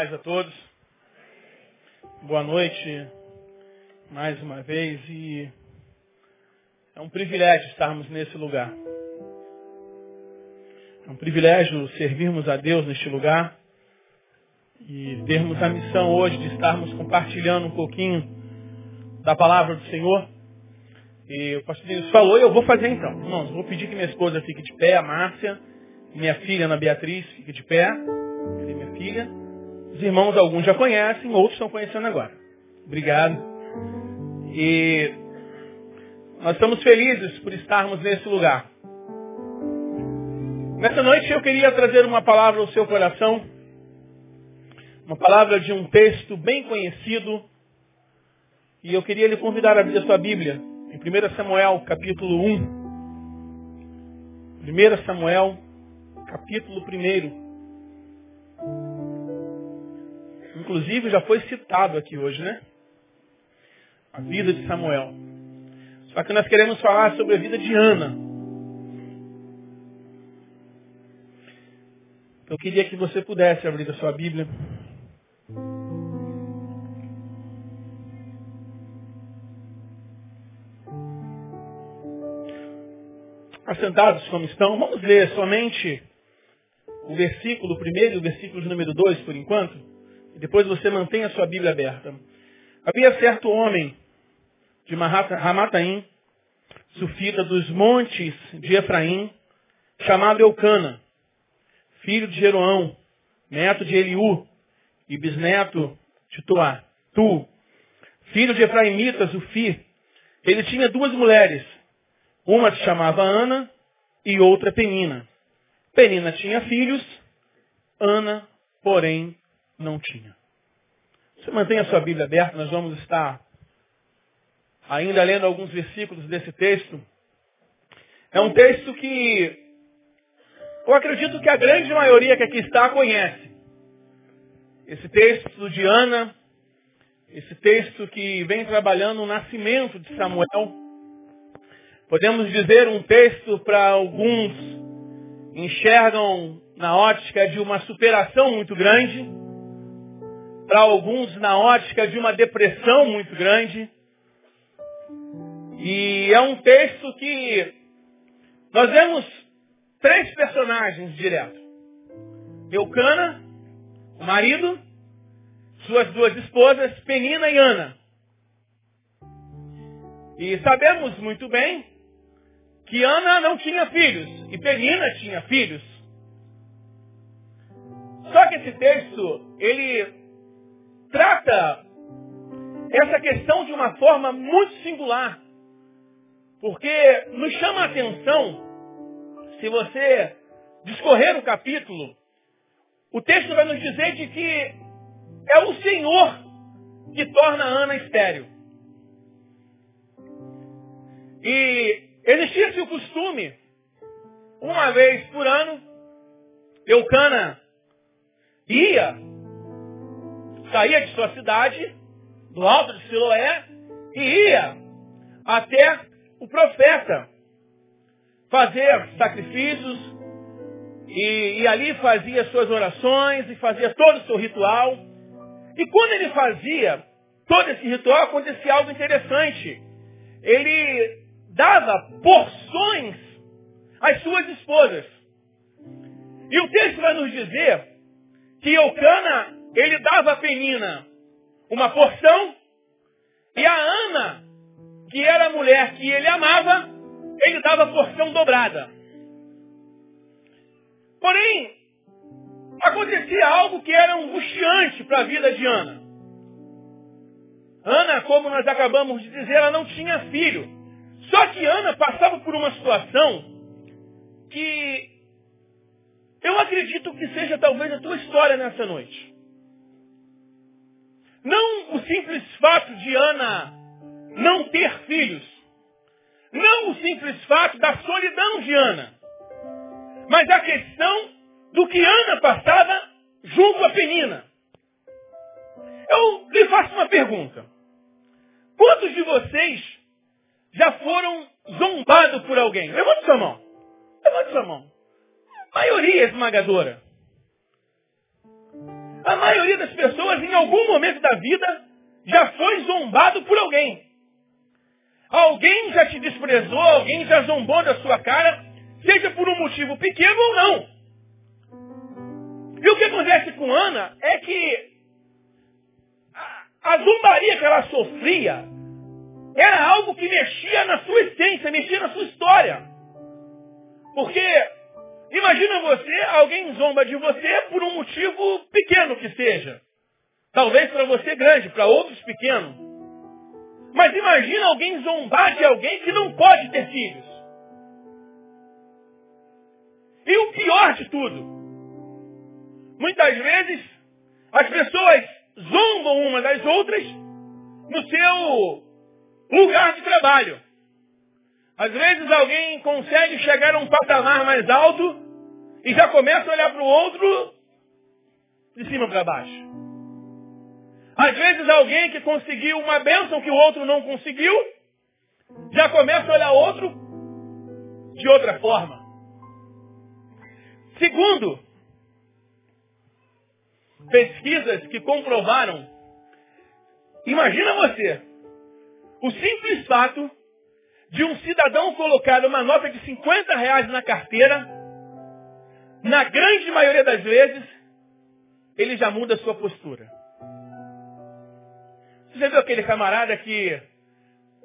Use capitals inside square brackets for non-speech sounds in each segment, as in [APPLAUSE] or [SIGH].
Paz a todos. Boa noite mais uma vez e é um privilégio estarmos nesse lugar. É um privilégio servirmos a Deus neste lugar e termos a missão hoje de estarmos compartilhando um pouquinho da palavra do Senhor. E o pastor Deus falou e eu vou fazer então. Irmãos, vou pedir que minha esposa fique de pé, a Márcia, minha filha Ana Beatriz fique de pé, minha filha. Os irmãos, alguns já conhecem, outros estão conhecendo agora. Obrigado. E nós estamos felizes por estarmos nesse lugar. Nessa noite eu queria trazer uma palavra ao seu coração, uma palavra de um texto bem conhecido, e eu queria lhe convidar a abrir a sua Bíblia, em 1 Samuel, capítulo 1. 1 Samuel, capítulo 1. Inclusive já foi citado aqui hoje, né? A vida de Samuel. Só que nós queremos falar sobre a vida de Ana. Eu queria que você pudesse abrir a sua Bíblia. Assentados como estão, vamos ler somente o versículo primeiro e o versículo número 2 por enquanto. Depois você mantém a sua Bíblia aberta. Havia certo homem de Ramataim, sufita dos montes de Efraim, chamado Eucana, filho de Jeroão, neto de Eliú e bisneto de Tuá, Tu, filho de Efraimitas, o Fi. Ele tinha duas mulheres, uma se chamava Ana e outra Penina. Penina tinha filhos, Ana, porém, não tinha. Você mantenha a sua Bíblia aberta, nós vamos estar ainda lendo alguns versículos desse texto. É um texto que eu acredito que a grande maioria que aqui está conhece. Esse texto de Ana, esse texto que vem trabalhando o nascimento de Samuel. Podemos dizer um texto para alguns enxergam na ótica de uma superação muito grande para alguns na ótica de uma depressão muito grande. E é um texto que nós vemos três personagens direto. Eucana, o marido, suas duas esposas, Penina e Ana. E sabemos muito bem que Ana não tinha filhos e Penina tinha filhos. Só que esse texto, ele trata essa questão de uma forma muito singular. Porque nos chama a atenção, se você discorrer o capítulo, o texto vai nos dizer de que é o Senhor que torna Ana estéreo. E existia-se o costume, uma vez por ano, Eucana ia saía de sua cidade, do alto de Siloé, e ia até o profeta fazer sacrifícios, e, e ali fazia suas orações, e fazia todo o seu ritual. E quando ele fazia todo esse ritual, acontecia algo interessante. Ele dava porções às suas esposas. E o texto vai nos dizer que Eucana ele dava a Penina uma porção e a Ana, que era a mulher que ele amava, ele dava a porção dobrada. Porém, acontecia algo que era angustiante para a vida de Ana. Ana, como nós acabamos de dizer, ela não tinha filho. Só que Ana passava por uma situação que eu acredito que seja talvez a tua história nessa noite. Não o simples fato de Ana não ter filhos. Não o simples fato da solidão de Ana. Mas a questão do que Ana passava junto a Penina. Eu lhe faço uma pergunta. Quantos de vocês já foram zombados por alguém? Levante sua mão. Levante sua mão. A maioria esmagadora. A maioria das pessoas, em algum momento da vida, já foi zombado por alguém. Alguém já te desprezou, alguém já zombou da sua cara, seja por um motivo pequeno ou não. E o que acontece com Ana é que a, zombaria que ela sofria era algo que mexia na sua essência, mexia na sua história. Porque imagina você, alguém zomba de você por um motivo pequeno que seja. Talvez para você grande, para outros pequeno. Mas imagina alguém zombar de alguém que não pode ter filhos. E o pior de tudo, muitas vezes as pessoas zombam uma das outras no seu lugar de trabalho. Às vezes alguém consegue chegar a um patamar mais alto e já começa a olhar para o outro de cima para baixo. Às vezes alguém que conseguiu uma bênção que o outro não conseguiu, já começa a olhar outro de outra forma. Segundo, pesquisas que comprovaram, imagina você, o simples fato de um cidadão colocar uma nota de 50 reais na carteira, na grande maioria das vezes, ele já muda a sua postura. Você viu aquele camarada que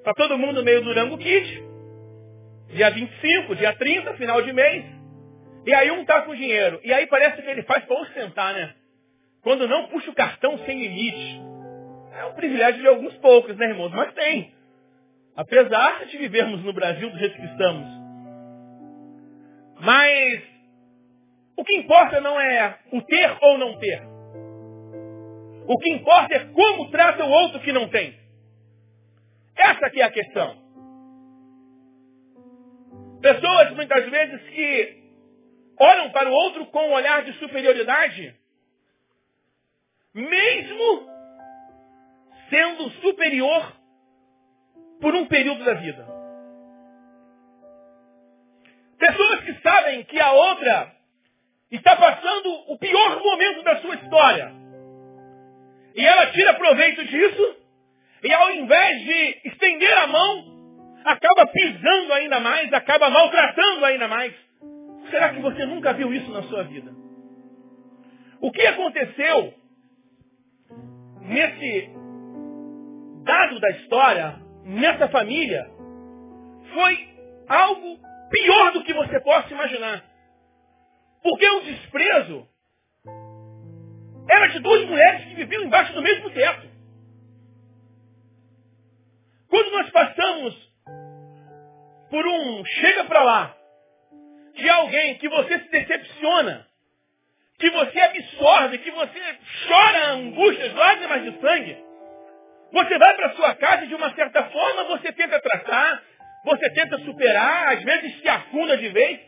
tá todo mundo meio Durango Kid, dia 25, dia 30, final de mês, e aí um tá com dinheiro, e aí parece que ele faz para ostentar, né? Quando não puxa o cartão sem limite. É um privilégio de alguns poucos, né, irmãos? Mas tem. Apesar de vivermos no Brasil do jeito que estamos. Mas o que importa não é o ter ou não ter. O que importa é como trata o outro que não tem. Essa que é a questão. Pessoas muitas vezes que olham para o outro com um olhar de superioridade, mesmo sendo superior por um período da vida. Pessoas que sabem que a outra está passando o pior momento da sua história. E ela tira proveito disso, e ao invés de estender a mão, acaba pisando ainda mais, acaba maltratando ainda mais. Será que você nunca viu isso na sua vida? O que aconteceu nesse dado da história nessa família foi algo pior do que você possa imaginar. Porque o desprezo era de duas mulheres que viviam embaixo do mesmo teto. Quando nós passamos por um chega para lá de alguém que você se decepciona, que você absorve, que você chora angústias, lágrimas de sangue, você vai para sua casa e de uma certa forma você tenta tratar, você tenta superar, às vezes se afunda de vez.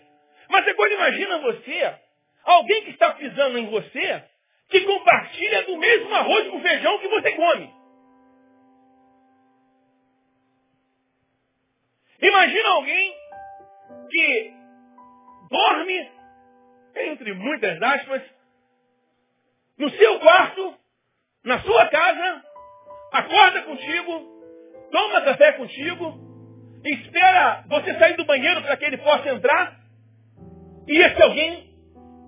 Mas agora imagina você, alguém que está pisando em você, que compartilha do mesmo arroz com feijão que você come. Imagina alguém que dorme, entre muitas aspas, no seu quarto, na sua casa, acorda contigo, toma café contigo, espera você sair do banheiro para que ele possa entrar, e esse alguém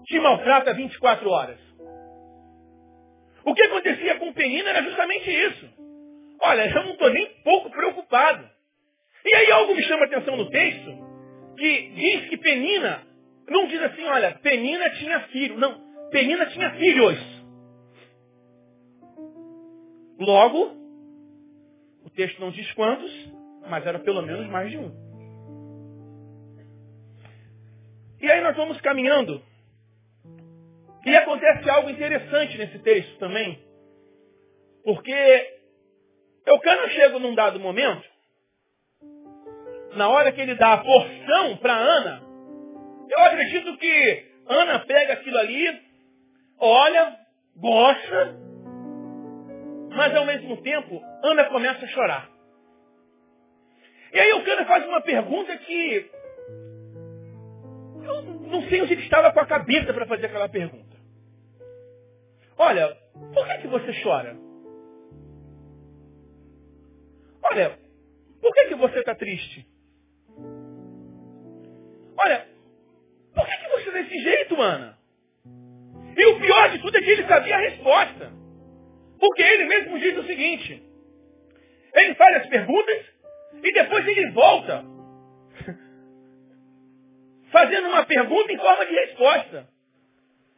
te maltrata 24 horas. O que acontecia com Penina era justamente isso. Olha, eu não estou nem pouco preocupado. E aí algo me chama a atenção no texto, que diz que Penina, não diz assim, olha, Penina tinha filho. Não, Penina tinha filhos. Logo, o texto não diz quantos, mas era pelo menos mais de um. E aí nós vamos caminhando. E acontece algo interessante nesse texto também. Porque Eucana chega num dado momento, na hora que ele dá a porção para Ana, eu acredito que Ana pega aquilo ali, olha, gosta, mas ao mesmo tempo, Ana começa a chorar. E aí o cara faz uma pergunta que eu não sei onde ele estava com a cabeça para fazer aquela pergunta. olha, por que, que você chora? Olha, por que, que você está triste? Olha, por que, que você é desse jeito, Ana? E o pior de tudo é que ele sabia a resposta. Porque ele mesmo diz o seguinte. Ele faz as perguntas e depois ele volta. [LAUGHS] Fazendo uma pergunta em forma de resposta.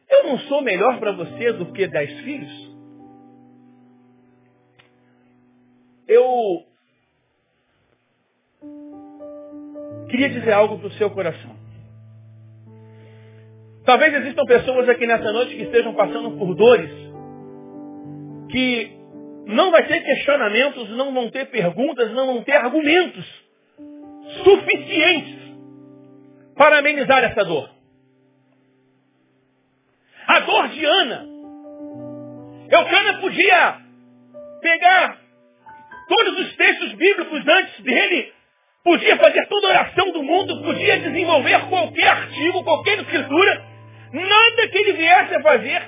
Eu não sou melhor para você do que dez filhos? Eu queria dizer algo para o seu coração. Talvez existam pessoas aqui nessa noite que estejam passando por dores, que não vai ter questionamentos, não vão ter perguntas, não vão ter argumentos suficientes para amenizar essa dor. A dor de Ana. Eucana podia pegar todos os textos bíblicos antes dele Podia fazer toda a oração do mundo, podia desenvolver qualquer artigo, qualquer escritura, nada que ele viesse a fazer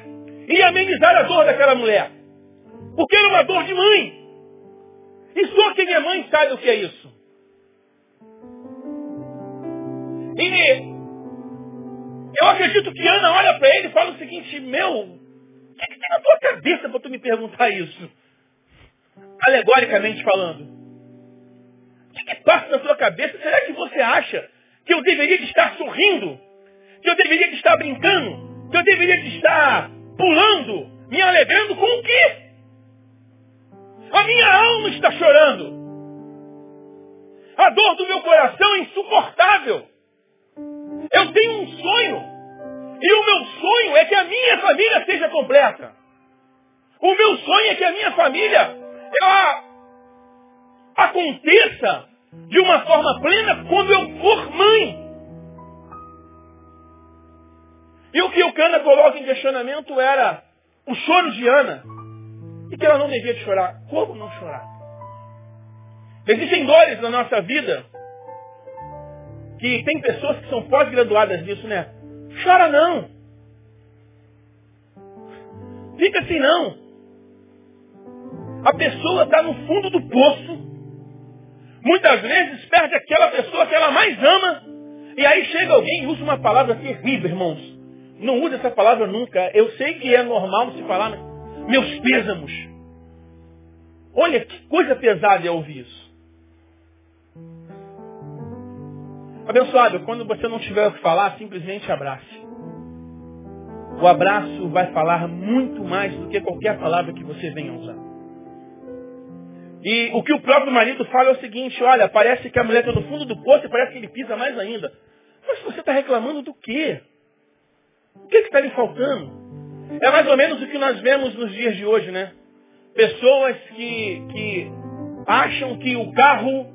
ia amenizar a dor daquela mulher. Porque era uma dor de mãe. E só quem é mãe sabe o que é isso. E eu acredito que Ana olha para ele e fala o seguinte, meu, o que, que tem na tua cabeça para tu me perguntar isso? Alegoricamente falando. O que, que passa na sua cabeça? Será que você acha que eu deveria de estar sorrindo? Que eu deveria de estar brincando? Que eu deveria de estar pulando? Me alegrando com o quê? A minha alma está chorando. A dor do meu coração é insuportável. Eu tenho um sonho. E o meu sonho é que a minha família seja completa. O meu sonho é que a minha família ela aconteça de uma forma plena quando eu for mãe. E o que o Cana coloca em questionamento era o choro de Ana. E que ela não devia de chorar. Como não chorar? Existem dores na nossa vida que tem pessoas que são pós-graduadas nisso, né? Chora não. Fica assim não. A pessoa está no fundo do poço Muitas vezes perde aquela pessoa que ela mais ama. E aí chega alguém e usa uma palavra terrível, irmãos. Não use essa palavra nunca. Eu sei que é normal se falar, mas meus pêsamos. Olha que coisa pesada é ouvir isso. Abençoado, quando você não tiver o que falar, simplesmente abrace. O abraço vai falar muito mais do que qualquer palavra que você venha usar. E o que o próprio marido fala é o seguinte, olha, parece que a mulher está no fundo do poço e parece que ele pisa mais ainda. Mas você está reclamando do quê? O que está lhe faltando? É mais ou menos o que nós vemos nos dias de hoje, né? Pessoas que, que acham que o carro,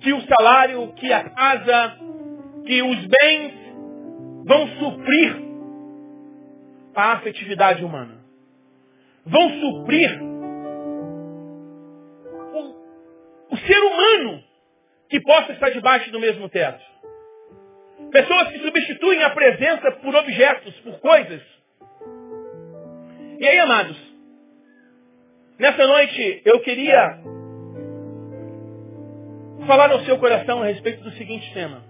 que o salário, que a casa, que os bens vão suprir a afetividade humana. Vão suprir o ser humano que possa estar debaixo do mesmo teto. Pessoas que substituem a presença por objetos, por coisas. E aí, amados, nessa noite eu queria falar ao seu coração a respeito do seguinte tema.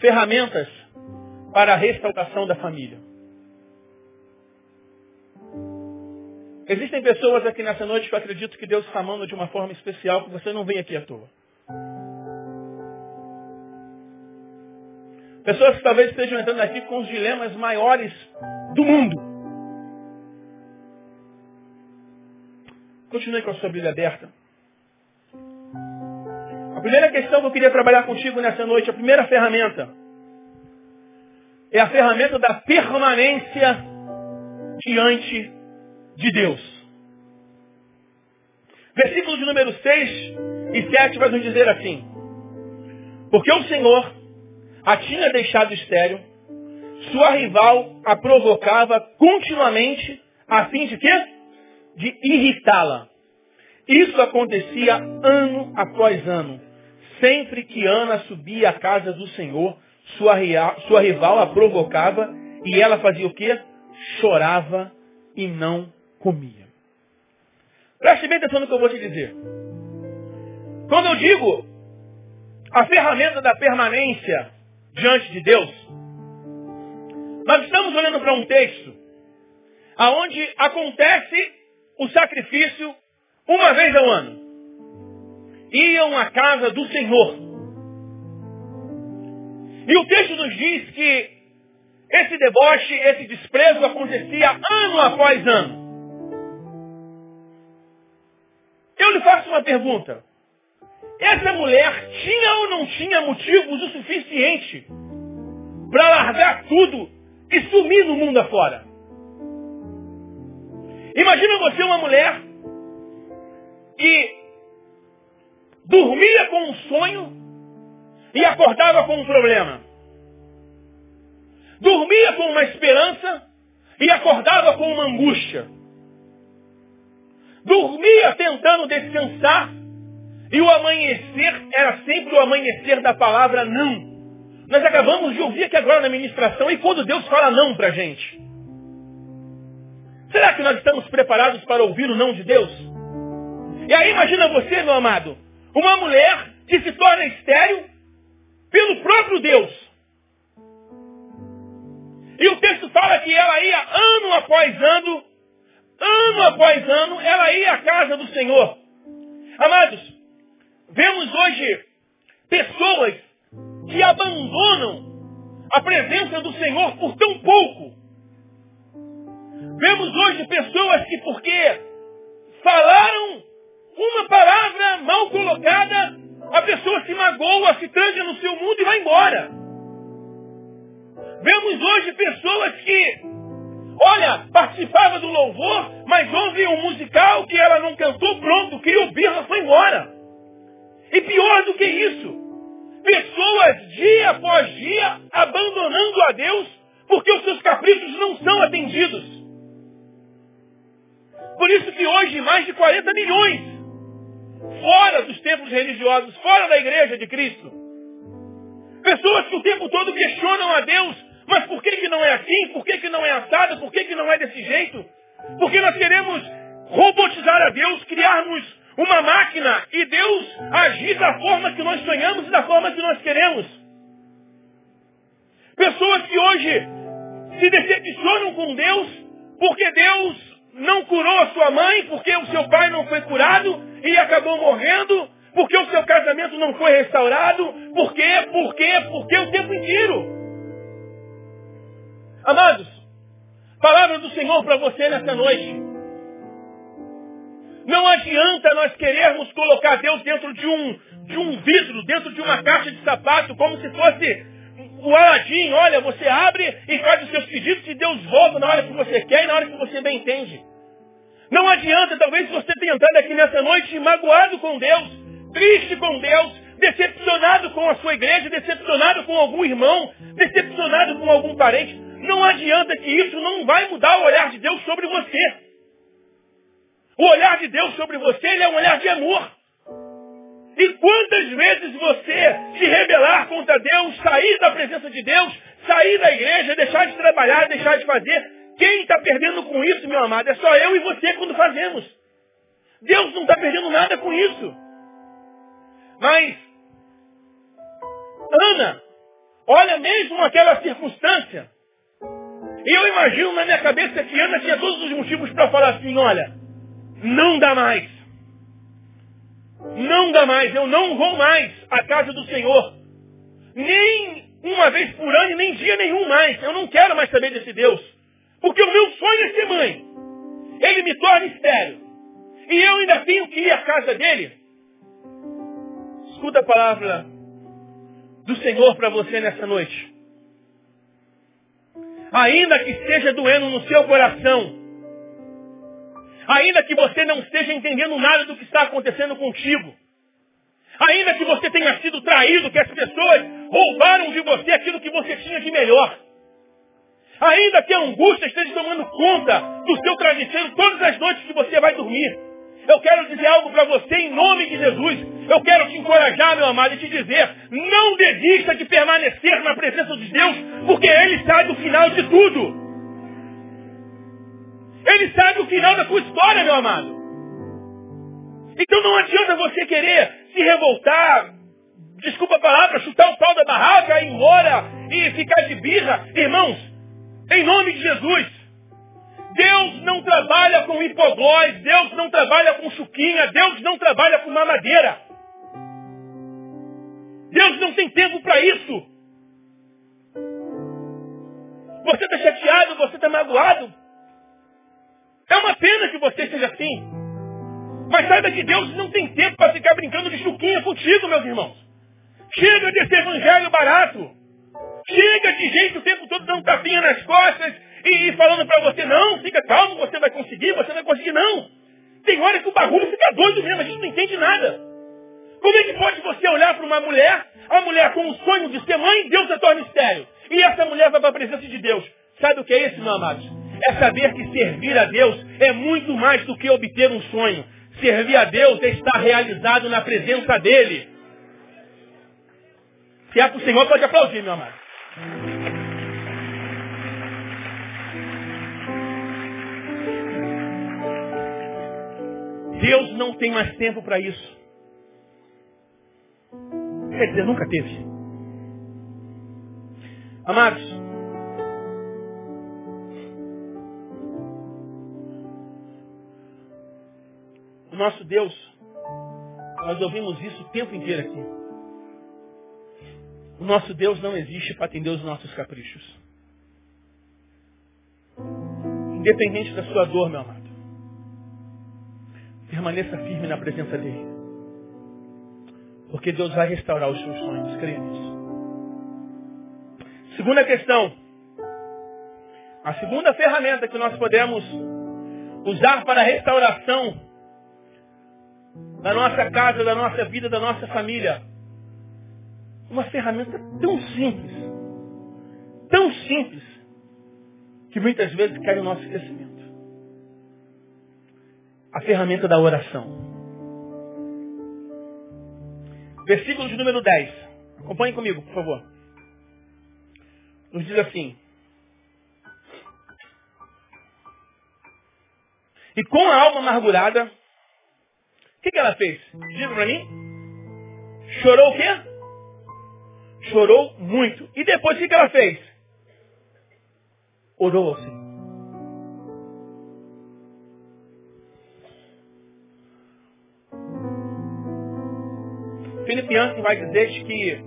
Ferramentas para a restauração da família. Existem pessoas aqui nessa noite que eu acredito que Deus está amando de uma forma especial, que você não vem aqui à toa. Pessoas que talvez estejam entrando aqui com os dilemas maiores do mundo. Continue com a sua Bíblia aberta. A primeira questão que eu queria trabalhar contigo nessa noite, a primeira ferramenta, é a ferramenta da permanência diante de Deus. Versículo de número 6 e 7 vai nos dizer assim. Porque o Senhor a tinha deixado estéreo, sua rival a provocava continuamente a fim de quê? De irritá-la. Isso acontecia ano após ano. Sempre que Ana subia à casa do Senhor, sua, sua rival a provocava e ela fazia o quê? Chorava e não comia. Preste bem atenção no que eu vou te dizer. Quando eu digo a ferramenta da permanência diante de Deus, nós estamos olhando para um texto aonde acontece o sacrifício uma vez ao ano. Iam à casa do Senhor. E o texto nos diz que esse deboche, esse desprezo acontecia ano após ano. Eu lhe faço uma pergunta. Essa mulher tinha ou não tinha motivos o suficiente para largar tudo e sumir no mundo afora? Imagina você uma mulher que dormia com um sonho e acordava com um problema. Dormia com uma esperança e acordava com uma angústia. Dormia tentando descansar e o amanhecer era sempre o amanhecer da palavra não. Nós acabamos de ouvir aqui agora na ministração e quando Deus fala não para a gente. Será que nós estamos preparados para ouvir o não de Deus? E aí imagina você, meu amado, uma mulher que se torna estéril pelo próprio Deus. E o texto fala que ela ia ano após ano, ano após ano, ela ia à casa do Senhor. Amados, vemos hoje pessoas que abandonam a presença do Senhor por tão pouco. Vemos hoje pessoas que, porque falaram uma palavra mal colocada, a pessoa se magoa, se tranca no seu mundo e vai embora. Vemos hoje pessoas que, olha, participava do louvor, mas houve um musical que ela não cantou, pronto, criou birra, foi embora. E pior do que isso, pessoas dia após dia abandonando a Deus porque os seus caprichos não são atendidos. Por isso que hoje mais de 40 milhões fora dos templos religiosos, fora da igreja de Cristo. Pessoas que o tempo todo questionam a Deus, mas por que, que não é assim? Por que, que não é assado? Por que, que não é desse jeito? Porque nós queremos robotizar a Deus, criarmos uma máquina e Deus agir da forma que nós sonhamos e da forma que nós queremos. Pessoas que hoje se decepcionam com Deus porque Deus não curou a sua mãe porque o seu pai não foi curado e acabou morrendo, porque o seu casamento não foi restaurado, por quê, por quê, por quê o tempo inteiro. Amados, palavra do Senhor para você nessa noite. Não adianta nós querermos colocar Deus dentro de um, de um vidro, dentro de uma caixa de sapato, como se fosse o Aladim, olha, você abre e faz os seus pedidos e Deus volta na hora que você quer e na hora que você bem entende. Não adianta, talvez você tenha entrado aqui nessa noite magoado com Deus, triste com Deus, decepcionado com a sua igreja, decepcionado com algum irmão, decepcionado com algum parente. Não adianta que isso não vai mudar o olhar de Deus sobre você. O olhar de Deus sobre você é um olhar de amor. E quantas vezes você se rebelar contra Deus, sair da presença de Deus, sair da igreja, deixar de trabalhar, deixar de fazer, quem está perdendo com isso, meu amado, é só eu e você quando fazemos. Deus não está perdendo nada com isso. Mas, Ana, olha mesmo aquela circunstância. E eu imagino na minha cabeça que Ana tinha todos os motivos para falar assim, olha, não dá mais. Não dá mais, eu não vou mais à casa do Senhor. Nem uma vez por ano, nem dia nenhum mais. Eu não quero mais saber desse Deus. Porque o meu sonho é ser mãe. Ele me torna estéreo. E eu ainda tenho que ir à casa dele. Escuta a palavra do Senhor para você nessa noite. Ainda que esteja doendo no seu coração, ainda que você não esteja entendendo nada do que está acontecendo contigo, ainda que você tenha sido traído, que as pessoas roubaram de você aquilo que você tinha de melhor, ainda que a angústia esteja tomando conta do seu travesseiro todas as noites que você vai dormir, eu quero dizer algo para você em nome de Jesus. Eu quero te encorajar, meu amado, e te dizer, não desista de permanecer na presença de Deus, porque Ele sabe o final de tudo. Ele sabe o final da tua história, meu amado. Então não adianta você querer se revoltar, desculpa a palavra, chutar o pau da barraca, ir embora e ficar de birra. Irmãos, em nome de Jesus, Deus não trabalha com hipoglós, Deus não trabalha com chuquinha, Deus não trabalha com mamadeira. Deus não tem tempo para isso. Você está chateado, você está magoado. É uma pena que você seja assim. Mas saiba que Deus não tem tempo para ficar brincando de chuquinha contigo, meus irmãos. Chega desse evangelho barato. Chega de jeito o tempo todo dando tapinha nas costas e, e falando para você, não, fica calmo, você vai conseguir, você vai conseguir, não. Tem hora que o bagulho fica doido mesmo, a gente não entende nada. Como é que pode você olhar para uma mulher, a mulher com o sonho de ser mãe, Deus a torna estéreo. E essa mulher vai para a presença de Deus. Sabe o que é isso, meu amado? É saber que servir a Deus é muito mais do que obter um sonho. Servir a Deus é estar realizado na presença dEle. Se é para o Senhor, pode aplaudir, meu amado. Deus não tem mais tempo para isso. Quer dizer, nunca teve. Amados, nosso Deus, nós ouvimos isso o tempo inteiro aqui. O nosso Deus não existe para atender os nossos caprichos. Independente da sua dor, meu amado. Permaneça firme na presença dele. Porque Deus vai restaurar os seus sonhos, creia nisso. Segunda questão. A segunda ferramenta que nós podemos usar para a restauração da nossa casa, da nossa vida, da nossa família. Uma ferramenta tão simples, tão simples, que muitas vezes cai no nosso esquecimento. A ferramenta da oração. Versículo de número 10. Acompanhe comigo, por favor. Nos diz assim. E com a alma amargurada, o que, que ela fez? Diga para mim. Chorou o quê? Chorou muito. E depois o que, que ela fez? Orou ao Senhor. Felipe Yancey vai dizer que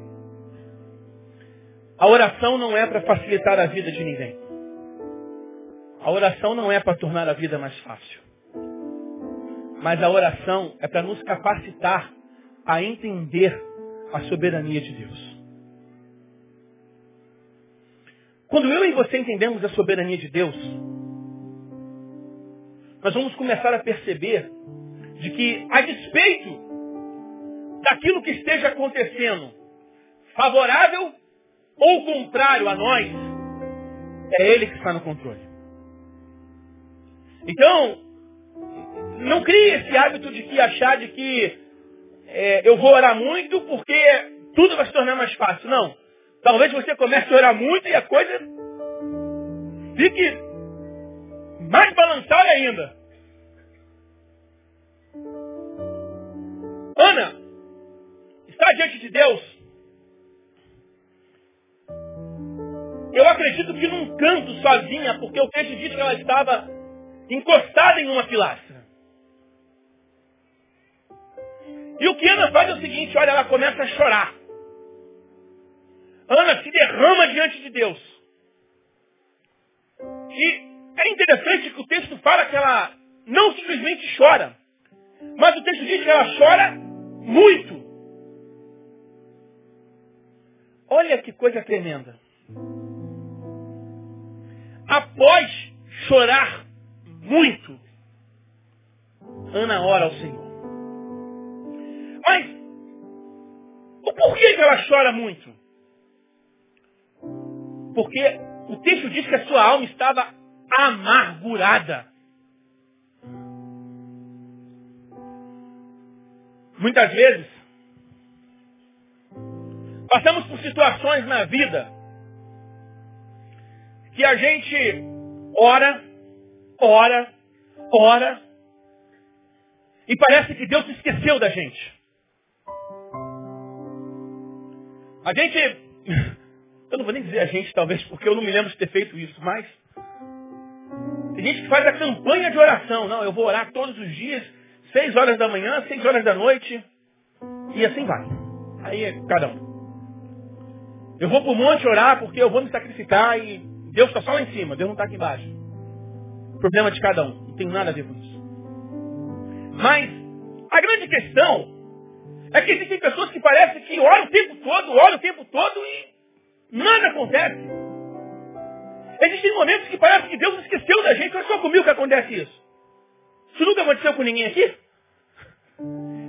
a oração não é para facilitar a vida de ninguém. A oração não é para tornar a vida mais fácil. Mas a oração é para nos capacitar a entender a soberania de Deus. Quando eu e você entendemos a soberania de Deus, nós vamos começar a perceber de que, a despeito daquilo que esteja acontecendo, favorável ou contrário a nós, é Ele que está no controle. Então, não crie esse hábito de que achar de que é, eu vou orar muito porque tudo vai se tornar mais fácil. Não. Talvez você comece a orar muito e a coisa fique mais balançada ainda. Ana, está diante de Deus. Eu acredito que num canto sozinha, porque o texto diz que ela estava encostada em uma pilastra. E o que Ana faz é o seguinte, olha, ela começa a chorar. Ana se derrama diante de Deus. E é interessante que o texto fala que ela não simplesmente chora, mas o texto diz que ela chora muito. Olha que coisa tremenda. Após chorar muito, Ana ora ao Senhor. Mas porquê que ela chora muito? Porque o texto diz que a sua alma estava amargurada. Muitas vezes, Passamos por situações na vida que a gente ora, ora, ora, e parece que Deus se esqueceu da gente. A gente, [LAUGHS] eu não vou nem dizer a gente talvez, porque eu não me lembro de ter feito isso, mas tem gente que faz a campanha de oração. Não, eu vou orar todos os dias, seis horas da manhã, seis horas da noite, e assim vai. Aí é cada um. Eu vou para o monte orar porque eu vou me sacrificar e Deus está só lá em cima, Deus não está aqui embaixo. Problema de cada um. Não tem nada a ver com isso. Mas a grande questão é que existem pessoas que parecem que oram o tempo todo, oram o tempo todo e nada acontece. Existem momentos que parece que Deus esqueceu da gente. Olha só comigo que acontece isso. Isso nunca aconteceu com ninguém aqui?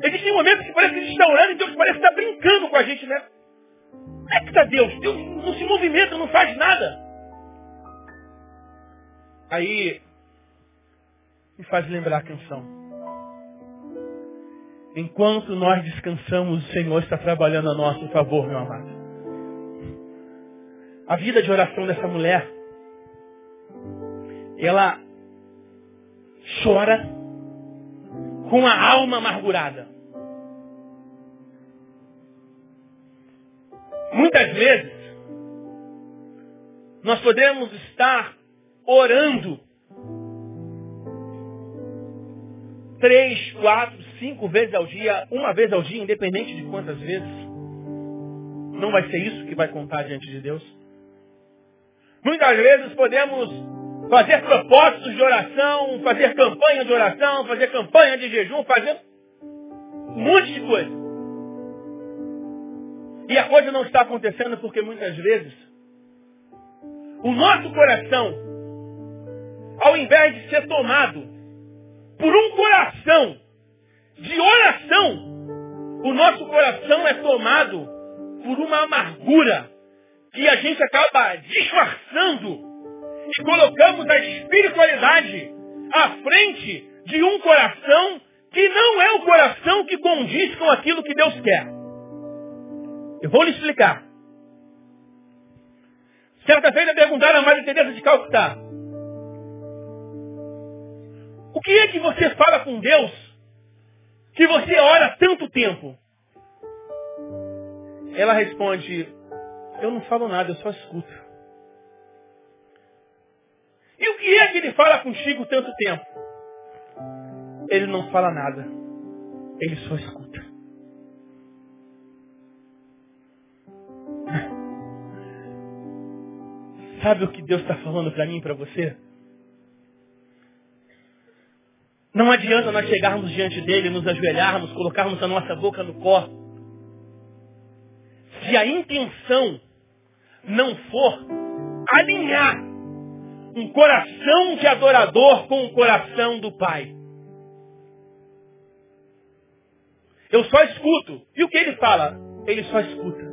Existem momentos que parece que a gente está orando e Deus parece estar brincando com a gente, né? Como é que está Deus? Deus não se movimenta, não faz nada. Aí me faz lembrar a canção. Enquanto nós descansamos, o Senhor está trabalhando a nosso favor, meu amado. A vida de oração dessa mulher, ela chora com a alma amargurada. Muitas vezes, nós podemos estar orando três, quatro, cinco vezes ao dia, uma vez ao dia, independente de quantas vezes. Não vai ser isso que vai contar diante de Deus. Muitas vezes podemos fazer propósitos de oração, fazer campanha de oração, fazer campanha de jejum, fazer um monte de coisa. E a coisa não está acontecendo porque muitas vezes o nosso coração, ao invés de ser tomado por um coração de oração, o nosso coração é tomado por uma amargura que a gente acaba disfarçando e colocamos a espiritualidade à frente de um coração que não é o coração que condiz com aquilo que Deus quer. Eu vou lhe explicar. Certa feita perguntaram a Maria Teresa de Calcutá. O que é que você fala com Deus que você ora tanto tempo? Ela responde, eu não falo nada, eu só escuto. E o que é que ele fala contigo tanto tempo? Ele não fala nada. Ele só escuta. [LAUGHS] Sabe o que Deus está falando para mim e para você? Não adianta nós chegarmos diante dele, nos ajoelharmos, colocarmos a nossa boca no pó. Se a intenção não for alinhar um coração de adorador com o coração do Pai. Eu só escuto. E o que ele fala? Ele só escuta.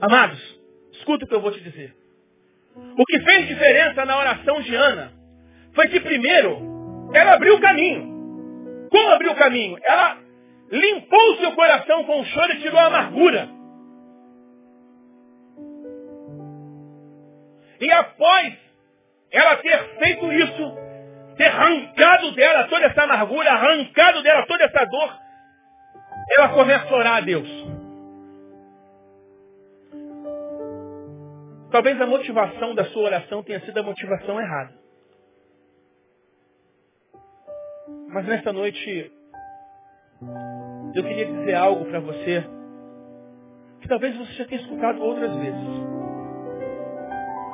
Amados, escuta o que eu vou te dizer. O que fez diferença na oração de Ana foi que primeiro ela abriu o caminho. Como abriu o caminho? Ela limpou o seu coração com o choro e tirou a amargura. E após ela ter feito isso, ter arrancado dela toda essa amargura, arrancado dela toda essa dor, ela começa a orar a Deus. Talvez a motivação da sua oração tenha sido a motivação errada. Mas nesta noite, eu queria dizer algo para você que talvez você já tenha escutado outras vezes.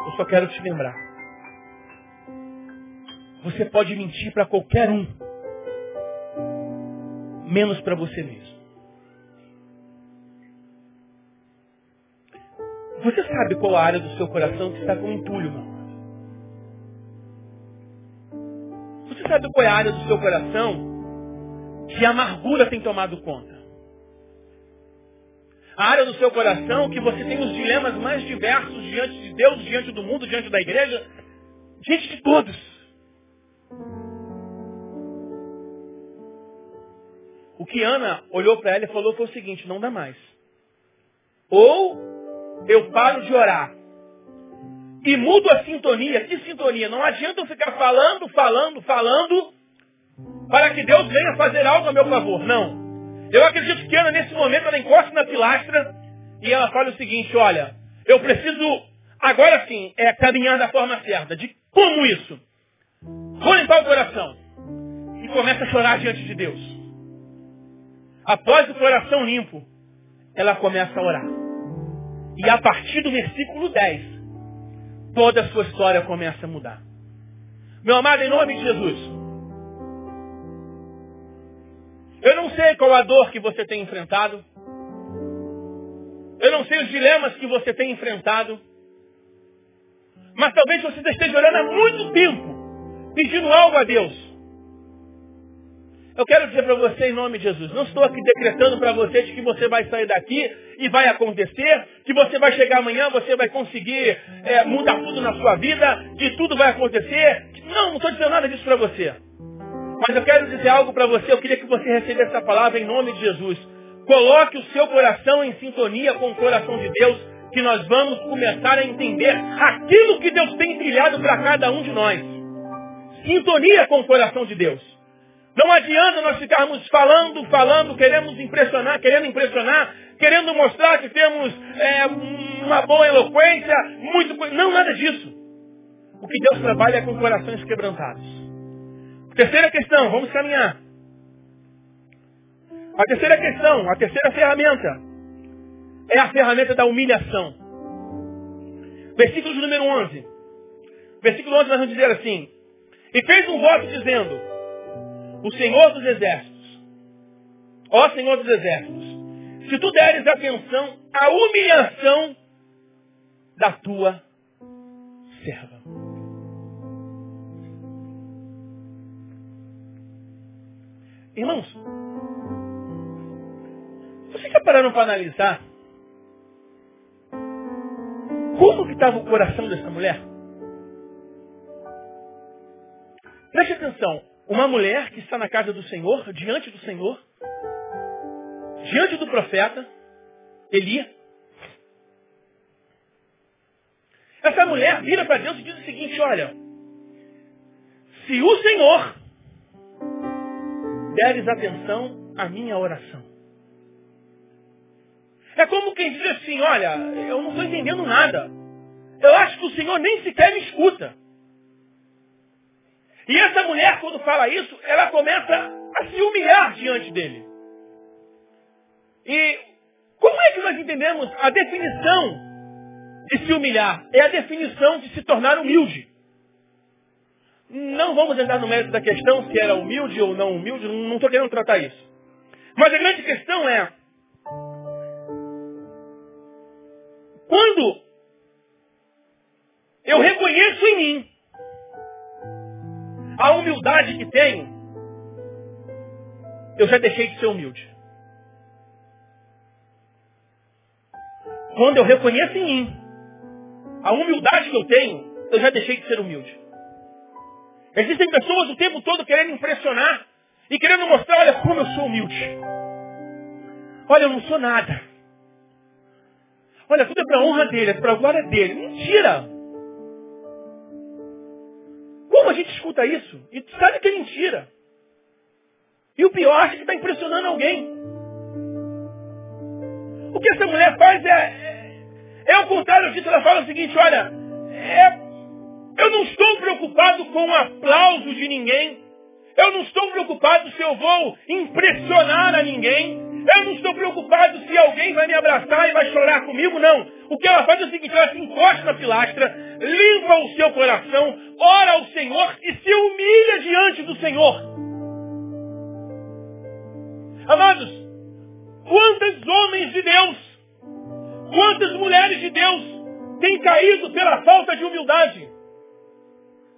Eu só quero te lembrar. Você pode mentir para qualquer um, menos para você mesmo. Você sabe qual a área do seu coração que está com entulho, meu? Qual é a área do seu coração que a amargura tem tomado conta? A área do seu coração que você tem os dilemas mais diversos diante de Deus, diante do mundo, diante da igreja, diante de todos. O que Ana olhou para ela e falou foi o seguinte, não dá mais. Ou eu paro de orar e mudo a sintonia. Que sintonia? Não adianta eu ficar falando, falando, falando, para que Deus venha fazer algo a meu favor. Não. Eu acredito que Ana, nesse momento, ela encosta na pilastra e ela fala o seguinte, olha, eu preciso, agora sim, é caminhar da forma certa. De como isso? Vou limpar o coração. E começa a chorar diante de Deus. Após o coração limpo, ela começa a orar. E a partir do versículo 10, toda a sua história começa a mudar. Meu amado, em nome de Jesus. Eu não sei qual a dor que você tem enfrentado. Eu não sei os dilemas que você tem enfrentado. Mas talvez você esteja orando há muito tempo, pedindo algo a Deus. Eu quero dizer para você em nome de Jesus, não estou aqui decretando para você de que você vai sair daqui e vai acontecer, que você vai chegar amanhã, você vai conseguir é, mudar tudo na sua vida, que tudo vai acontecer. Não, não estou dizendo nada disso para você. Mas eu quero dizer algo para você, eu queria que você recebesse essa palavra em nome de Jesus. Coloque o seu coração em sintonia com o coração de Deus, que nós vamos começar a entender aquilo que Deus tem trilhado para cada um de nós. Sintonia com o coração de Deus. Não adianta nós ficarmos falando, falando, queremos impressionar, querendo impressionar, querendo mostrar que temos é, uma boa eloquência, muito. Não, nada disso. O que Deus trabalha é com corações quebrantados. Terceira questão, vamos caminhar. A terceira questão, a terceira ferramenta, é a ferramenta da humilhação. Versículo número 11. Versículo 11 nós vamos dizer assim. E fez um voto dizendo, o Senhor dos Exércitos, ó Senhor dos Exércitos, se tu deres atenção à humilhação da tua serva. Irmãos, vocês já pararam para analisar como que estava o coração dessa mulher? Preste atenção. Uma mulher que está na casa do Senhor, diante do Senhor, diante do profeta, Eli. Essa mulher vira para Deus e diz o seguinte, olha, se o Senhor deres atenção à minha oração. É como quem diz assim, olha, eu não estou entendendo nada. Eu acho que o Senhor nem sequer me escuta. E essa mulher, quando fala isso, ela começa a se humilhar diante dele. E como é que nós entendemos a definição de se humilhar? É a definição de se tornar humilde. Não vamos entrar no mérito da questão se era humilde ou não humilde, não estou querendo tratar isso. Mas a grande questão é, quando eu reconheço em mim a humildade que tenho, eu já deixei de ser humilde. Quando eu reconheço em mim a humildade que eu tenho, eu já deixei de ser humilde. Existem pessoas o tempo todo querendo impressionar e querendo mostrar, olha como eu sou humilde. Olha, eu não sou nada. Olha, tudo é para a honra dele, é para a glória dele. Mentira! Escuta isso e sabe que é mentira? E o pior, acha que está impressionando alguém. O que essa mulher faz é, é, é o contrário disso. Ela fala o seguinte, olha, é, eu não estou preocupado com o aplauso de ninguém. Eu não estou preocupado se eu vou impressionar a ninguém. Eu não estou preocupado se alguém vai me abraçar e vai chorar comigo, não. O que ela faz é o seguinte, ela se encosta na pilastra, limpa o seu coração, ora ao Senhor e se humilha diante do Senhor. Amados, quantos homens de Deus, quantas mulheres de Deus têm caído pela falta de humildade?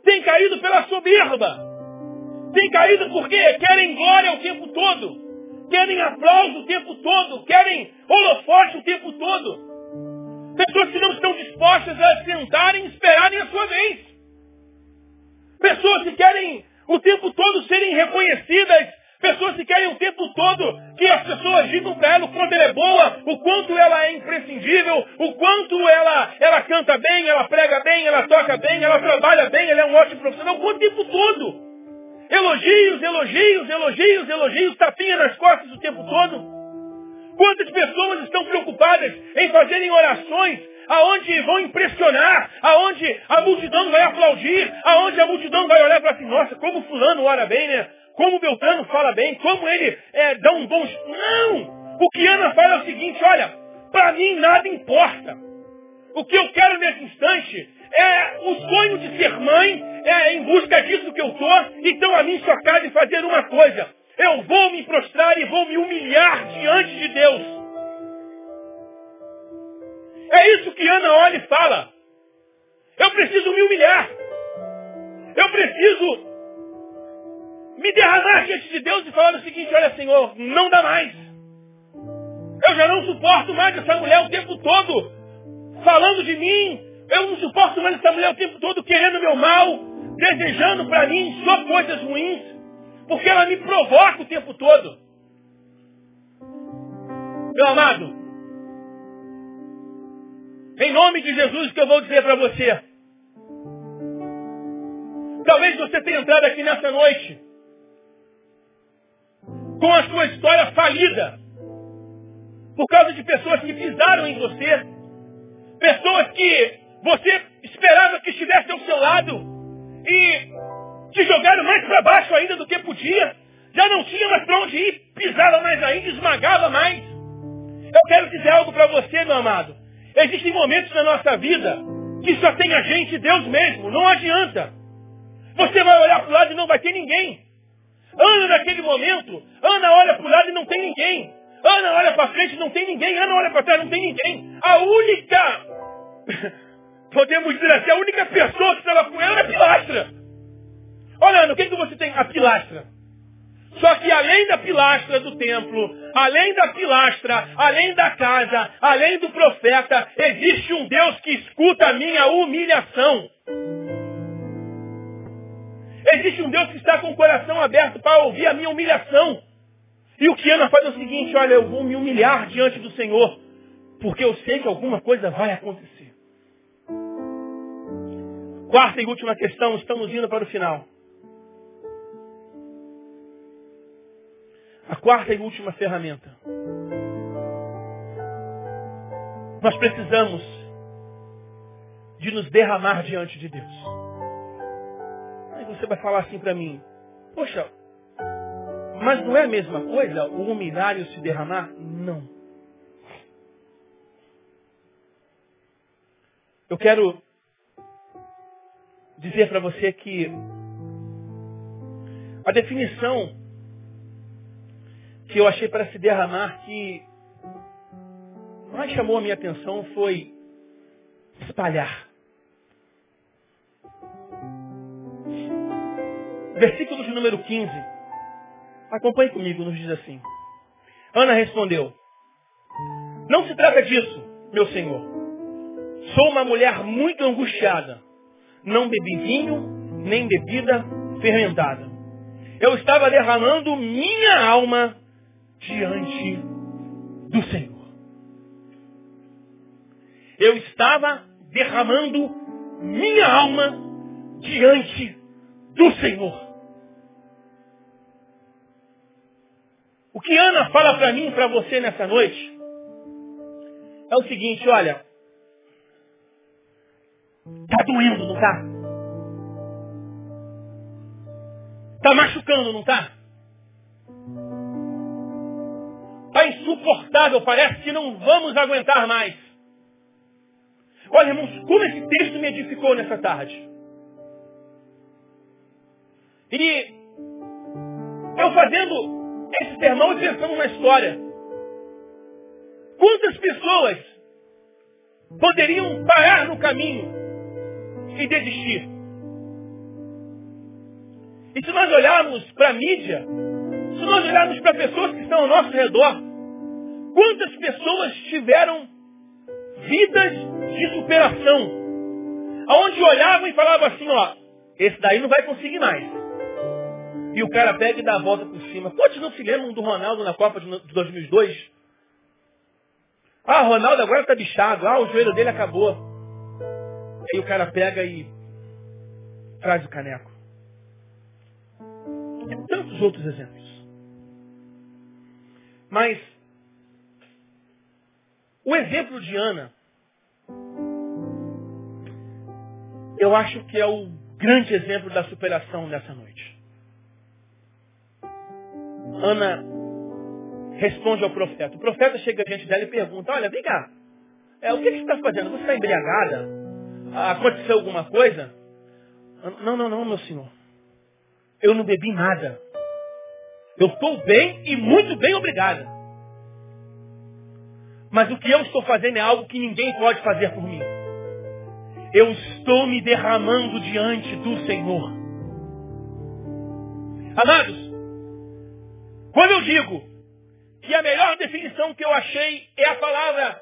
Têm caído pela soberba? Têm caído porque querem glória o tempo todo? Querem aplauso o tempo todo, querem holofote o tempo todo. Pessoas que não estão dispostas a sentarem e esperarem a sua vez. Pessoas que querem o tempo todo serem reconhecidas. Pessoas que querem o tempo todo que as pessoas digam para ela o quanto ela é boa, o quanto ela é imprescindível, o quanto ela, ela canta bem, ela prega bem, ela toca bem, ela trabalha bem, ela é um ótimo profissional o tempo todo. Elogios, elogios, elogios, elogios, tapinha nas costas o tempo todo. Quantas pessoas estão preocupadas em fazerem orações aonde vão impressionar, aonde a multidão vai aplaudir, aonde a multidão vai olhar para assim, nossa, como fulano ora bem, né? Como Beltrano fala bem, como ele é, dá um bom... Não! O que Ana fala é o seguinte, olha, para mim nada importa. O que eu quero nesse instante é o sonho de ser mãe, é em busca disso que eu estou, então a mim só cabe fazer uma coisa. Eu vou me prostrar e vou me humilhar diante de Deus. É isso que Ana olha e fala. Eu preciso me humilhar. Eu preciso me derramar diante de Deus e falar o seguinte, olha Senhor, não dá mais. Eu já não suporto mais essa mulher o tempo todo falando de mim. Eu não suporto mais essa mulher o tempo todo querendo meu mal, desejando para mim só coisas ruins, porque ela me provoca o tempo todo. Meu amado, em nome de Jesus, que eu vou dizer para você? Talvez você tenha entrado aqui nessa noite com a sua história falida, por causa de pessoas que pisaram em você, pessoas que você esperava que estivesse ao seu lado e te jogaram mais para baixo ainda do que podia, já não tinha mais para onde ir, pisava mais ainda, esmagava mais. Eu quero dizer algo para você, meu amado. Existem momentos na nossa vida que só tem a gente e Deus mesmo. Não adianta. Você vai olhar para o lado e não vai ter ninguém. Ana naquele momento, Ana olha para o lado e não tem ninguém. Ana olha para frente e não tem ninguém. Ana olha para trás e não tem ninguém. A única, podemos dizer assim, a única pessoa que estava com ela era a pilastra. Olha, Ana, o que, que você tem? A pilastra. Só que além da pilastra do templo, além da pilastra, além da casa, além do profeta, existe um Deus que escuta a minha humilhação. Existe um Deus que está com o coração aberto para ouvir a minha humilhação. E o que Ana faz é o seguinte, olha, eu vou me humilhar diante do Senhor, porque eu sei que alguma coisa vai acontecer. Quarta e última questão, estamos indo para o final. A quarta e última ferramenta. Nós precisamos de nos derramar diante de Deus você vai falar assim para mim, poxa, mas não é a mesma coisa o humilhar e o se derramar? Não. Eu quero dizer para você que a definição que eu achei para se derramar que mais chamou a minha atenção foi espalhar. Versículo de número 15. Acompanhe comigo, nos diz assim. Ana respondeu, não se trata disso, meu senhor. Sou uma mulher muito angustiada. Não bebi vinho, nem bebida fermentada. Eu estava derramando minha alma diante do Senhor. Eu estava derramando minha alma diante do Senhor. O que Ana fala para mim e para você nessa noite é o seguinte, olha, tá doendo, não tá? Tá machucando, não tá? Tá insuportável, parece que não vamos aguentar mais. Olha, irmãos, como esse texto me edificou nessa tarde. E eu fazendo esse sermão e pensando numa história. Quantas pessoas poderiam parar no caminho e desistir? E se nós olharmos para a mídia, se nós olharmos para pessoas que estão ao nosso redor, quantas pessoas tiveram vidas de superação? Aonde olhavam e falavam assim, ó, esse daí não vai conseguir mais. E o cara pega e dá a volta por cima. Quantos não se lembram do Ronaldo na Copa de 2002? Ah, Ronaldo agora está bichado. Ah, o joelho dele acabou. Aí o cara pega e traz o caneco. E tantos outros exemplos. Mas o exemplo de Ana, eu acho que é o grande exemplo da superação dessa noite. Ana responde ao profeta. O profeta chega diante dela e pergunta, olha, vem cá, é, o que, que você está fazendo? Você está embriagada? Aconteceu alguma coisa? Não, não, não, meu senhor. Eu não bebi nada. Eu estou bem e muito bem obrigada. Mas o que eu estou fazendo é algo que ninguém pode fazer por mim. Eu estou me derramando diante do Senhor. Amados, quando eu digo que a melhor definição que eu achei é a palavra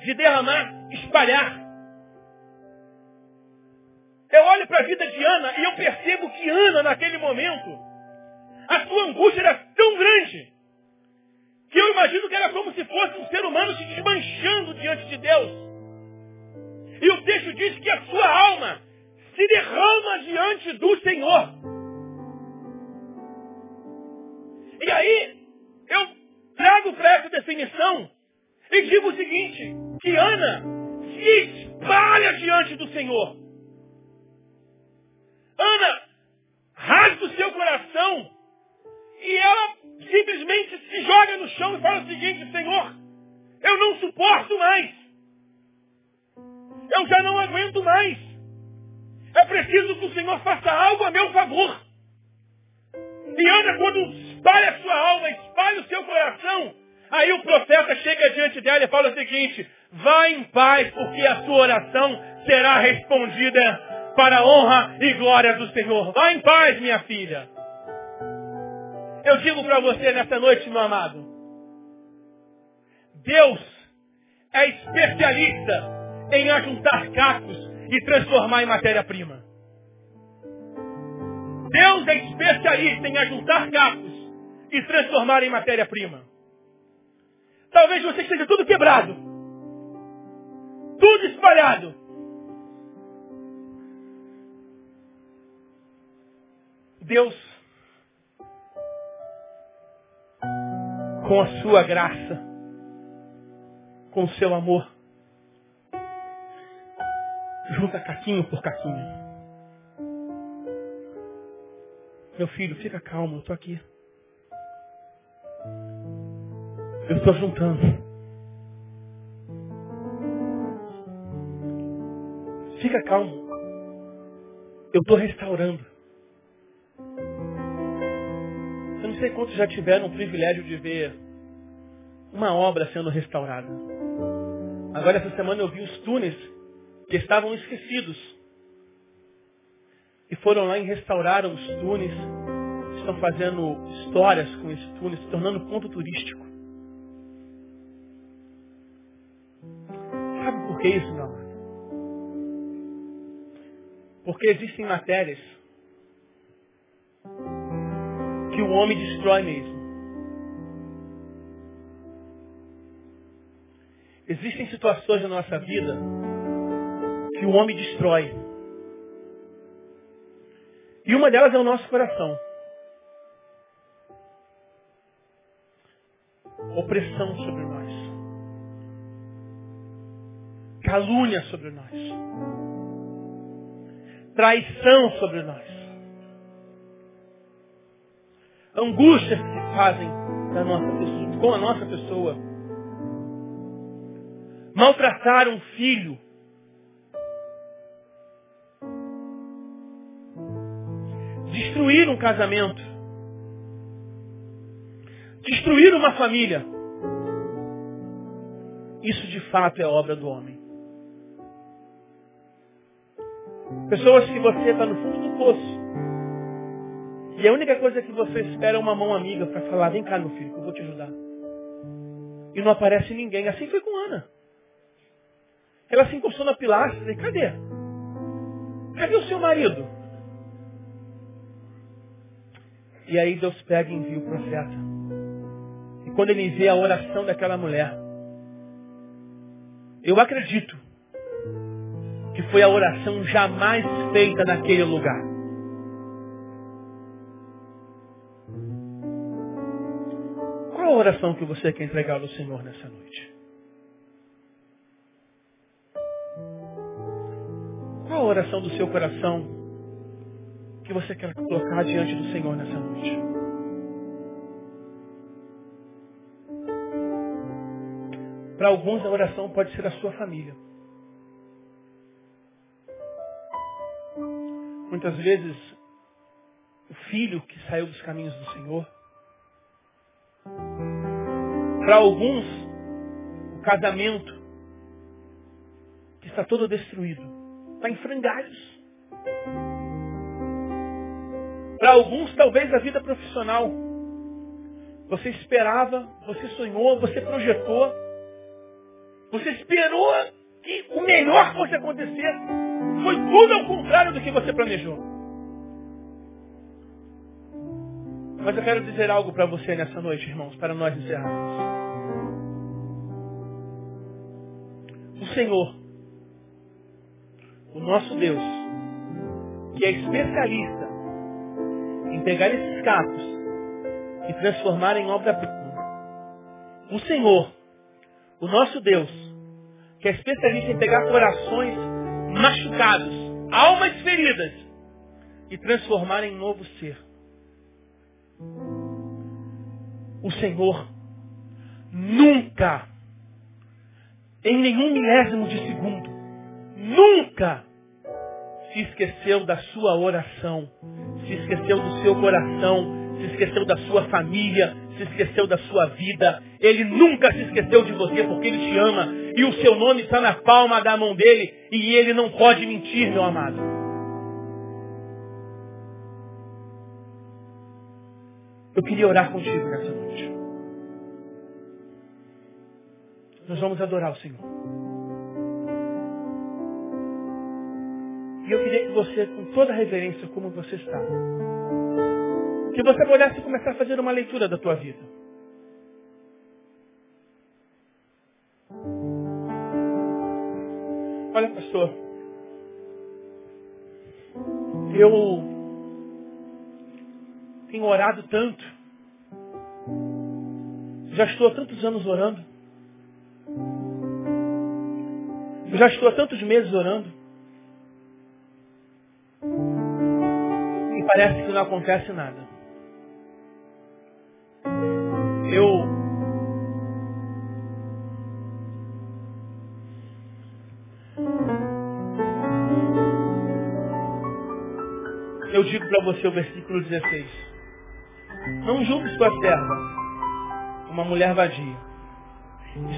de derramar, espalhar. Eu olho para a vida de Ana e eu percebo que Ana, naquele momento, a sua angústia era tão grande que eu imagino que era como se fosse um ser humano se desmanchando diante de Deus. E o texto diz que a sua alma se derrama diante do Senhor. E aí, eu trago para essa definição e digo o seguinte, que Ana se espalha diante do Senhor. Ana rasga o seu coração e ela simplesmente se joga no chão e fala o seguinte, Senhor, eu não suporto mais. Eu já não aguento mais. É preciso que o Senhor faça algo a meu favor. E Ana, quando espalha a sua alma, espalha o seu coração, aí o profeta chega diante dela e fala o seguinte, vá em paz, porque a sua oração será respondida para a honra e glória do Senhor. Vá em paz, minha filha. Eu digo para você nessa noite, meu amado. Deus é especialista em ajuntar cacos e transformar em matéria-prima. Deus é especialista em ajuntar cacos e transformar em matéria-prima. Talvez você esteja tudo quebrado. Tudo espalhado. Deus com a sua graça, com o seu amor. Junta caquinho por caquinho. Meu filho, fica calmo, eu estou aqui. Eu estou juntando. Fica calmo. Eu estou restaurando. Não sei quantos já tiveram o privilégio de ver uma obra sendo restaurada. Agora essa semana eu vi os túneis que estavam esquecidos. E foram lá e restauraram os túneis. Estão fazendo histórias com esses túneis, se tornando ponto turístico. Sabe por que isso, amado? Porque existem matérias que o homem destrói mesmo. Existem situações na nossa vida que o homem destrói. E uma delas é o nosso coração. Opressão sobre nós. Calúnia sobre nós. Traição sobre nós angústias que se fazem da nossa pessoa, com a nossa pessoa. Maltratar um filho. Destruir um casamento. Destruir uma família. Isso de fato é obra do homem. Pessoas que você está no fundo do poço. E a única coisa que você espera é uma mão amiga para falar, vem cá meu filho, que eu vou te ajudar. E não aparece ninguém. Assim foi com Ana. Ela se encostou na pilastra e cadê? Cadê o seu marido? E aí Deus pega e envia o profeta. E quando ele envia a oração daquela mulher, eu acredito que foi a oração jamais feita naquele lugar. Oração que você quer entregar ao Senhor nessa noite? Qual a oração do seu coração que você quer colocar diante do Senhor nessa noite? Para alguns a oração pode ser a sua família. Muitas vezes o filho que saiu dos caminhos do Senhor. Para alguns, o casamento está todo destruído, está em frangalhos. Para alguns, talvez a vida profissional. Você esperava, você sonhou, você projetou, você esperou que o melhor fosse acontecer. Foi tudo ao contrário do que você planejou. Mas eu quero dizer algo para você nessa noite, irmãos, para nós encerrarmos. O Senhor, o nosso Deus, que é especialista em pegar esses capos e transformar em obra-prima. O Senhor, o nosso Deus, que é especialista em pegar corações machucados, almas feridas, e transformar em novo ser. O Senhor nunca, em nenhum milésimo de segundo, nunca se esqueceu da sua oração, se esqueceu do seu coração, se esqueceu da sua família, se esqueceu da sua vida. Ele nunca se esqueceu de você porque ele te ama. E o seu nome está na palma da mão dele. E ele não pode mentir, meu amado. Eu queria orar contigo nessa noite. Nós vamos adorar o Senhor. E eu queria que você, com toda a reverência como você está, que você pudesse começar a fazer uma leitura da tua vida. Olha, pastor, eu tenho orado tanto, já estou há tantos anos orando, já estou há tantos meses orando, e parece que não acontece nada. Eu Eu digo para você o versículo 16. Não julgue sua serva, uma mulher vadia.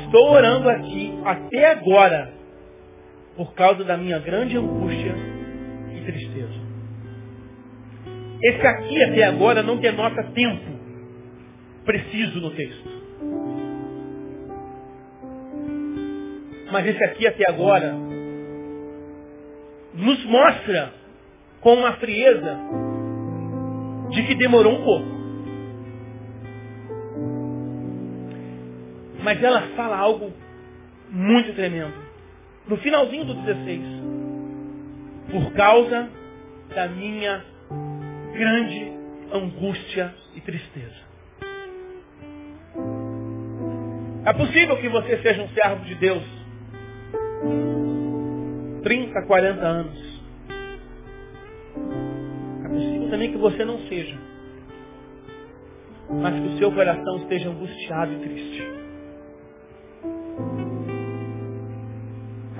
Estou orando aqui até agora por causa da minha grande angústia e tristeza. Esse aqui até agora não denota tempo preciso no texto. Mas esse aqui até agora nos mostra com uma frieza de que demorou um pouco. Mas ela fala algo muito tremendo. No finalzinho do 16. Por causa da minha grande angústia e tristeza. É possível que você seja um servo de Deus. 30, 40 anos. É possível também que você não seja. Mas que o seu coração esteja angustiado e triste.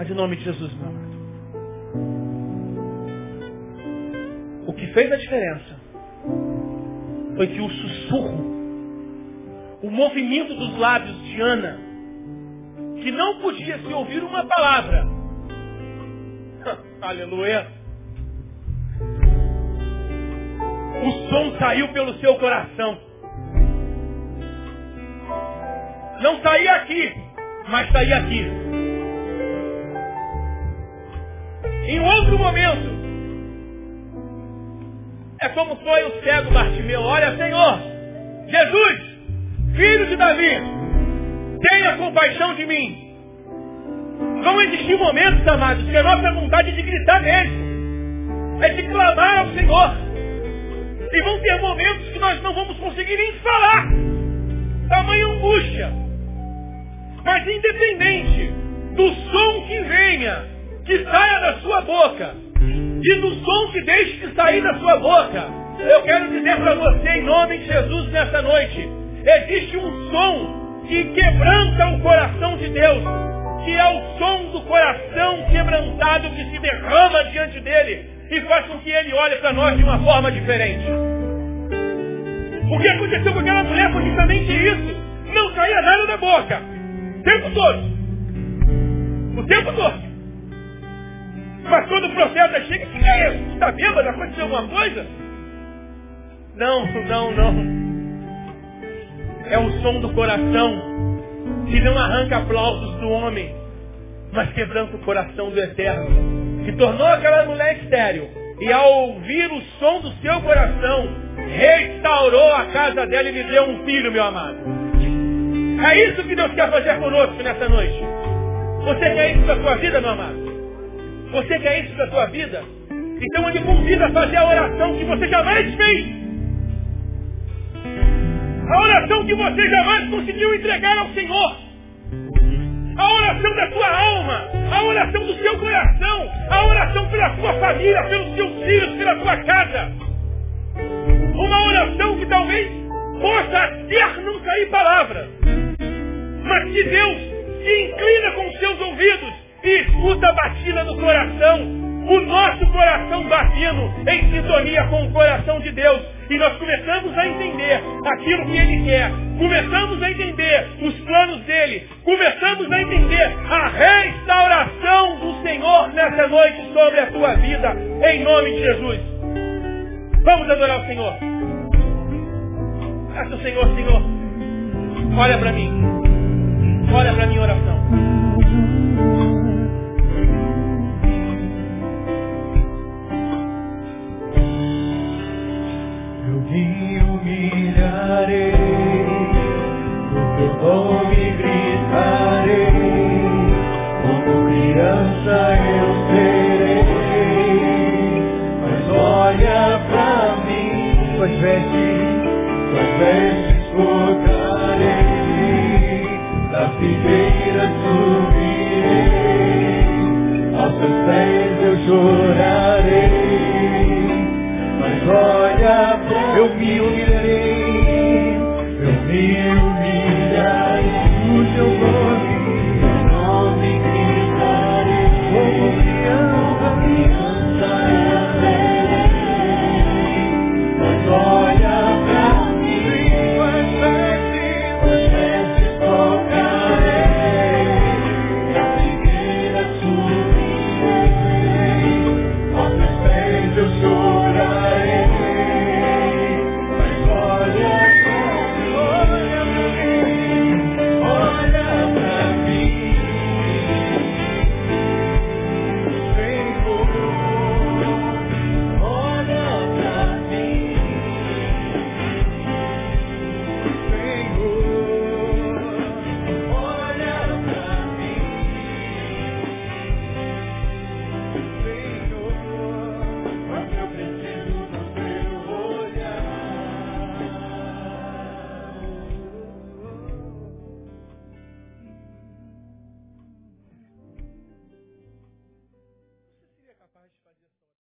Mas em nome de Jesus, meu amado. O que fez a diferença foi que o sussurro o movimento dos lábios de Ana, que não podia se ouvir uma palavra. [LAUGHS] Aleluia. O som saiu pelo seu coração. Não saía aqui, mas saía aqui. Em outro momento, é como foi o cego Bartimeu. Olha, Senhor, Jesus, filho de Davi, tenha compaixão de mim. Vão existir momentos, amados, que a nossa vontade é de gritar mesmo. É de clamar ao Senhor. E vão ter momentos que nós não vamos conseguir nem falar. Tamanha angústia. Mas independente do som que venha, que saia da sua boca, e do som que deixe de sair da sua boca, eu quero dizer para você, em nome de Jesus, nessa noite, existe um som que quebranta o coração de Deus, que é o som do coração quebrantado que se derrama diante dele e faz com que ele olhe para nós de uma forma diferente. O que aconteceu com aquela mulher foi justamente isso. Não saía nada da boca. O tempo todo. O tempo todo. Quando o profeta chega, que é isso? Está bêbado? Aconteceu alguma coisa? Não, não, não. É o som do coração que não arranca aplausos do homem, mas quebranta o coração do eterno. Que tornou aquela mulher estéril. E ao ouvir o som do seu coração, restaurou a casa dela e lhe deu um filho, meu amado. É isso que Deus quer fazer conosco nessa noite. Você quer isso da sua vida, meu amado? Você quer isso da sua vida? Então ele convida a fazer a oração que você jamais fez. A oração que você jamais conseguiu entregar ao Senhor. A oração da sua alma. A oração do seu coração. A oração pela sua família, pelos seus filhos, pela sua casa. Uma oração que talvez possa até não sair palavras. Mas que Deus se inclina com os seus ouvidos e escuta a batida do coração o nosso coração batendo em sintonia com o coração de Deus. E nós começamos a entender aquilo que Ele quer. Começamos a entender os planos dele. Começamos a entender a restauração do Senhor nessa noite sobre a tua vida. Em nome de Jesus. Vamos adorar o Senhor. Peça o Senhor, Senhor. Olha para mim. Olha para minha oração. me humilharei, no teu nome gritarei, como criança eu serei. Mas olha pra mim, pois veste, pois veste, escutarei, da figueira subirei, aos teus pés eu chorarei, mas olha eu me humilharei, eu me humilharei o teu nome.